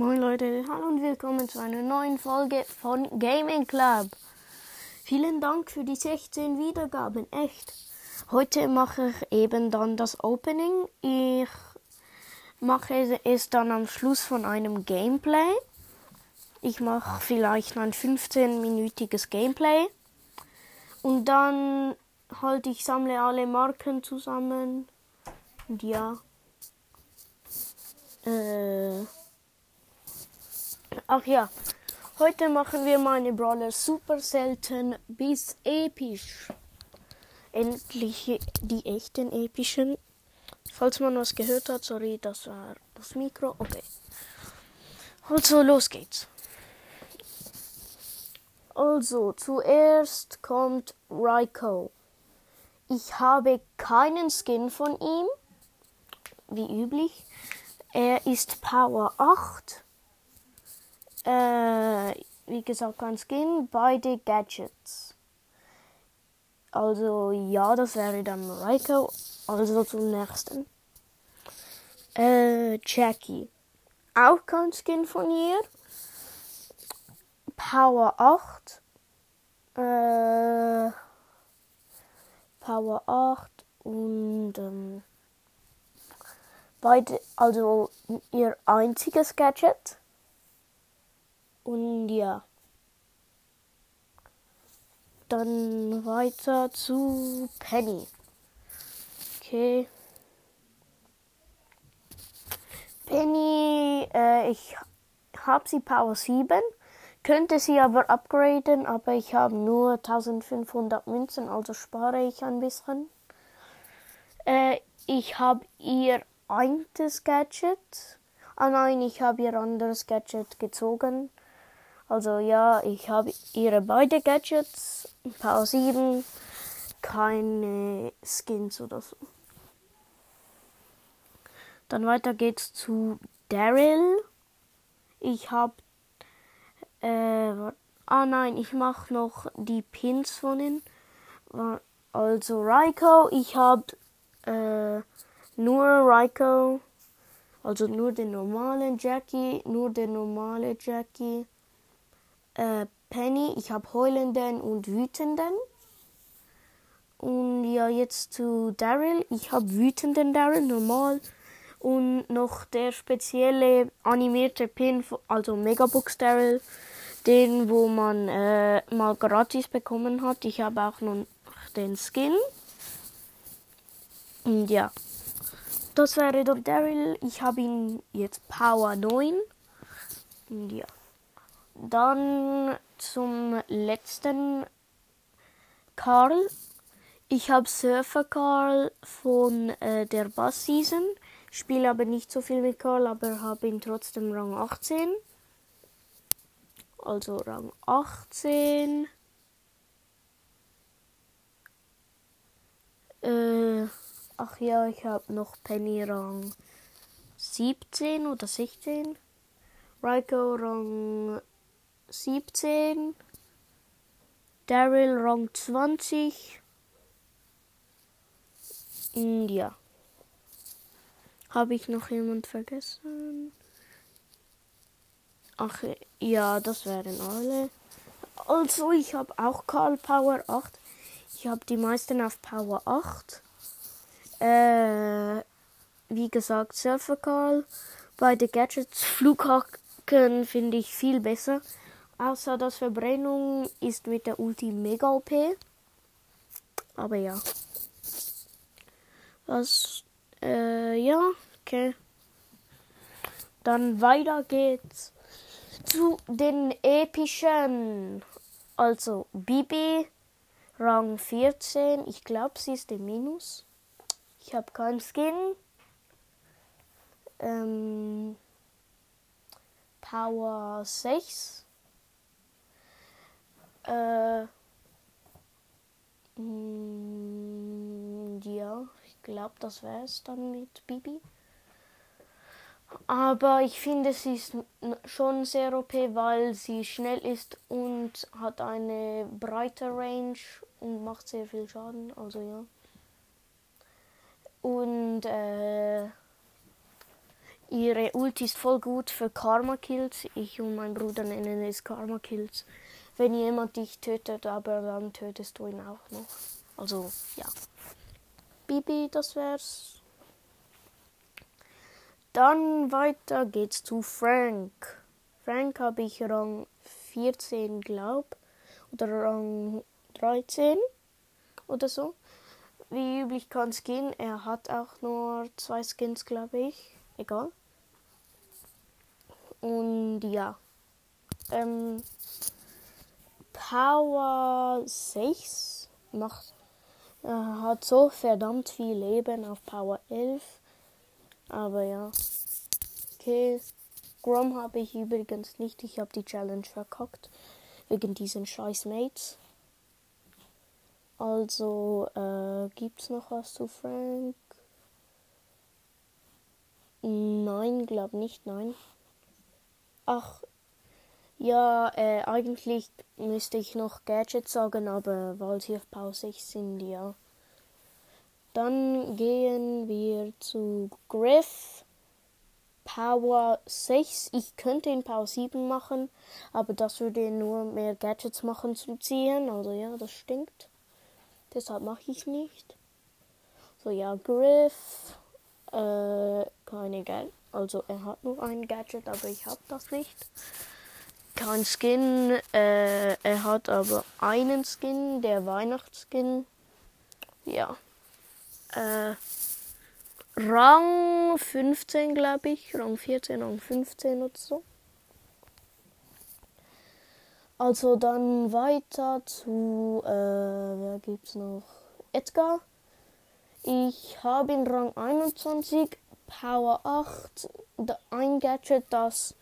Moin Leute, hallo und willkommen zu einer neuen Folge von Gaming Club. Vielen Dank für die 16 Wiedergaben, echt. Heute mache ich eben dann das Opening. Ich mache es dann am Schluss von einem Gameplay. Ich mache vielleicht ein 15-minütiges Gameplay. Und dann halt ich sammle alle Marken zusammen. Und ja. Äh. Ach ja. Heute machen wir meine Brawler super selten bis episch. Endlich die echten epischen. Falls man was gehört hat, sorry, das war das Mikro. Okay. Also, los geht's. Also, zuerst kommt Raiko. Ich habe keinen Skin von ihm, wie üblich. Er ist Power 8. Äh, wie gesagt, kein Skin, beide Gadgets. Also ja, das wäre dann Raiko. Also zum nächsten. Äh, Jackie. Auch kein Skin von ihr. Power 8. Äh, Power 8 und ähm, beide, also ihr einziges Gadget. Und ja. Dann weiter zu Penny. Okay. Penny, äh, ich habe sie Power 7, könnte sie aber upgraden, aber ich habe nur 1500 Münzen, also spare ich ein bisschen. Äh, ich habe ihr eines Gadget. Ah nein, ich habe ihr anderes Gadget gezogen. Also ja, ich habe ihre beide Gadgets, Power 7, keine Skins oder so. Dann weiter geht's zu Daryl. Ich habe äh, ah nein, ich mache noch die Pins von ihnen. Also Raiko, ich habe äh, nur Raiko, also nur den normalen Jackie, nur den normale Jackie äh, Penny, ich habe heulenden und wütenden. Und ja, jetzt zu Daryl. Ich habe wütenden Daryl, normal. Und noch der spezielle animierte Pin, also Megabox Daryl, den, wo man äh, mal gratis bekommen hat. Ich habe auch noch den Skin. Und ja, das wäre dann Daryl. Ich habe ihn jetzt Power 9. Und ja. Dann zum letzten Karl. Ich habe Surfer Karl von äh, der Bass Season. Spiele aber nicht so viel mit Karl, aber habe ihn trotzdem Rang 18. Also Rang 18. Äh, ach ja, ich habe noch Penny Rang 17 oder 16. Raiko Rang 17. Daryl Rang 20. Ja. Habe ich noch jemand vergessen? Ach ja, das wären alle. Also, ich habe auch Karl Power 8. Ich habe die meisten auf Power 8. Äh, wie gesagt, Surfer Karl. Beide Gadgets. Flughaken finde ich viel besser. Außer dass Verbrennung ist mit der Ulti mega OP. Aber ja. Was? Äh, ja, okay. Dann weiter geht's zu den epischen. Also Bibi, Rang 14. Ich glaube, sie ist im Minus. Ich habe keinen Skin. Ähm, Power 6. Äh, mm, ja, ich glaube, das wäre es dann mit Bibi. Aber ich finde, sie ist schon sehr OP, weil sie schnell ist und hat eine breite Range und macht sehr viel Schaden. Also ja. Und äh, Ihre Ulti ist voll gut für Karma Kills. Ich und mein Bruder nennen es Karma Kills. Wenn jemand dich tötet, aber dann tötest du ihn auch noch. Also, ja. Bibi, das wär's. Dann weiter geht's zu Frank. Frank habe ich Rang 14, glaub. Oder Rang 13 oder so. Wie üblich kann Skin. Er hat auch nur zwei Skins, glaube ich. Egal. Und ja. Ähm, Power 6 macht, äh, hat so verdammt viel Leben auf Power 11. Aber ja. Okay. Grom habe ich übrigens nicht. Ich habe die Challenge verkackt. Wegen diesen scheiß Mates. Also, äh, gibt's noch was zu Frank? Nein, glaub nicht, nein. Ach, ja, äh, eigentlich müsste ich noch Gadgets sagen, aber weil sie auf Pause sind, ja. Dann gehen wir zu Griff. Power 6. Ich könnte in Power 7 machen, aber das würde nur mehr Gadgets machen zum Ziehen. Also ja, das stinkt. Deshalb mache ich nicht. So ja, Griff. Äh, keine Gadget. Also er hat nur ein Gadget, aber ich habe das nicht kein Skin. Äh, er hat aber einen Skin, der Weihnachtsskin. Ja. Äh, Rang 15, glaube ich. Rang 14, Rang 15 oder so. Also dann weiter zu, äh, wer gibt's noch? Edgar. Ich habe in Rang 21 Power 8 ein Gadget, das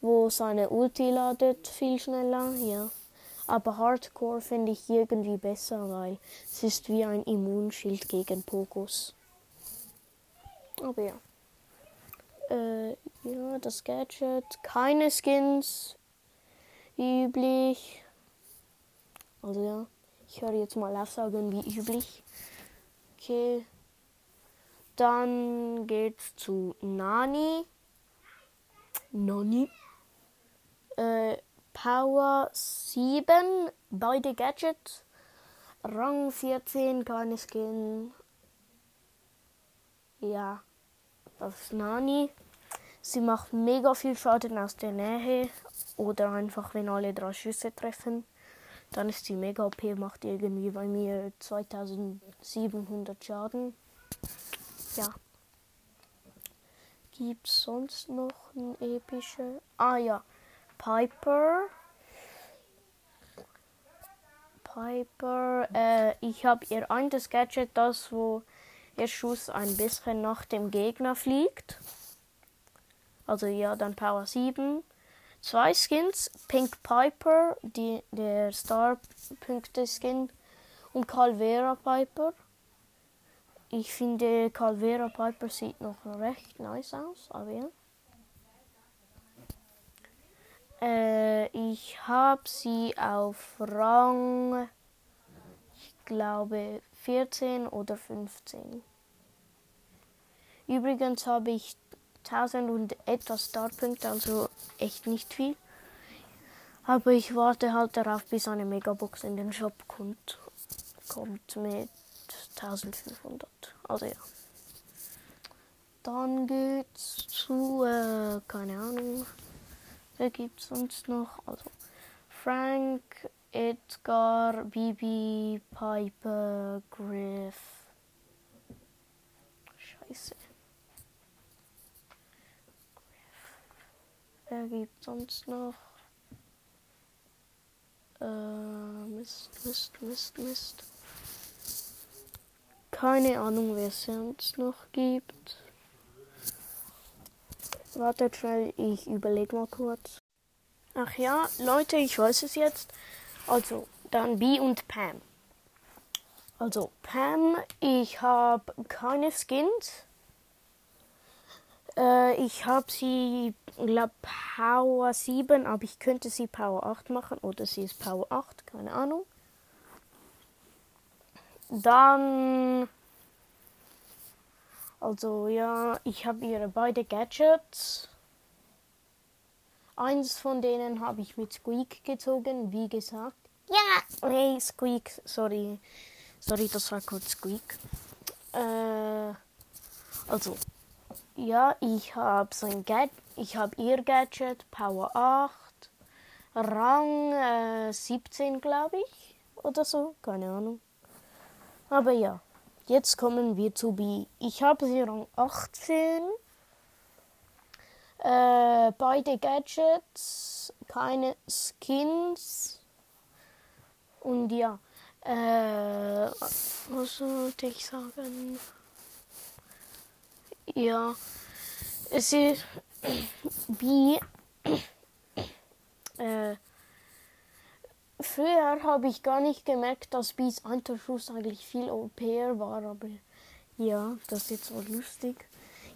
wo seine Ulti ladet viel schneller, ja. Aber Hardcore finde ich irgendwie besser, weil es ist wie ein Immunschild gegen Pokus. Aber ja. Äh, ja, das Gadget. Keine Skins. Üblich. Also ja. Ich höre jetzt mal auf sagen wie üblich. Okay. Dann geht's zu Nani. Nani äh, Power 7, beide Gadgets. Rang 14, keine Skin. Ja, das ist Nani. Sie macht mega viel Schaden aus der Nähe oder einfach, wenn alle drei Schüsse treffen. Dann ist sie mega OP, macht irgendwie bei mir 2700 Schaden. Ja. Gibt's sonst noch ein epische? Ah ja, Piper. Piper. Äh, ich habe ihr eines Gadget, das wo ihr Schuss ein bisschen nach dem Gegner fliegt. Also ja, dann Power 7. Zwei Skins, Pink Piper, die, der Star-Punkte-Skin und Calvera Piper. Ich finde Calvera Piper sieht noch recht nice aus, aber ja. Äh, ich habe sie auf Rang, ich glaube, 14 oder 15. Übrigens habe ich 1000 und etwas Startpunkte, also echt nicht viel. Aber ich warte halt darauf, bis eine Megabox in den Shop kommt. Kommt mit 1500. Also ja. Dann geht's zu, äh, keine Ahnung, Wer gibt es sonst noch? Also Frank, Edgar, Bibi, Piper, Griff. Scheiße. Wer gibt sonst noch? Äh, Mist, Mist, Mist, Mist. Keine Ahnung, wer es sonst noch gibt. Wartet schnell, ich überlege mal kurz. Ach ja, Leute, ich weiß es jetzt. Also, dann B und Pam. Also, Pam, ich habe keine Skins. Äh, ich habe sie, glaube Power 7, aber ich könnte sie Power 8 machen oder sie ist Power 8, keine Ahnung. Dann Also ja, ich habe ihre beide Gadgets. Eins von denen habe ich mit Squeak gezogen, wie gesagt. Ja, hey Squeak, sorry. Sorry, das war kurz Squeak. Äh, also, ja, ich habe sein Gadget, ich habe ihr Gadget, Power 8, Rang äh, 17, glaube ich, oder so, keine Ahnung. Aber ja, jetzt kommen wir zu B. Ich habe sie Rang 18. Äh, beide Gadgets, keine Skins. Und ja, äh, was sollte ich sagen? Ja, es ist wie äh, früher habe ich gar nicht gemerkt, dass Bees Unterschuss eigentlich viel OP war, aber ja, das ist jetzt so lustig.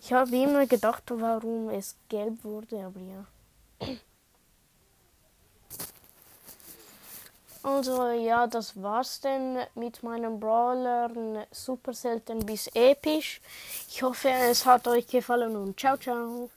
Ich habe immer gedacht, warum es gelb wurde, aber ja. Also ja, das war's denn mit meinem Brawler. Super selten bis episch. Ich hoffe, es hat euch gefallen und ciao, ciao.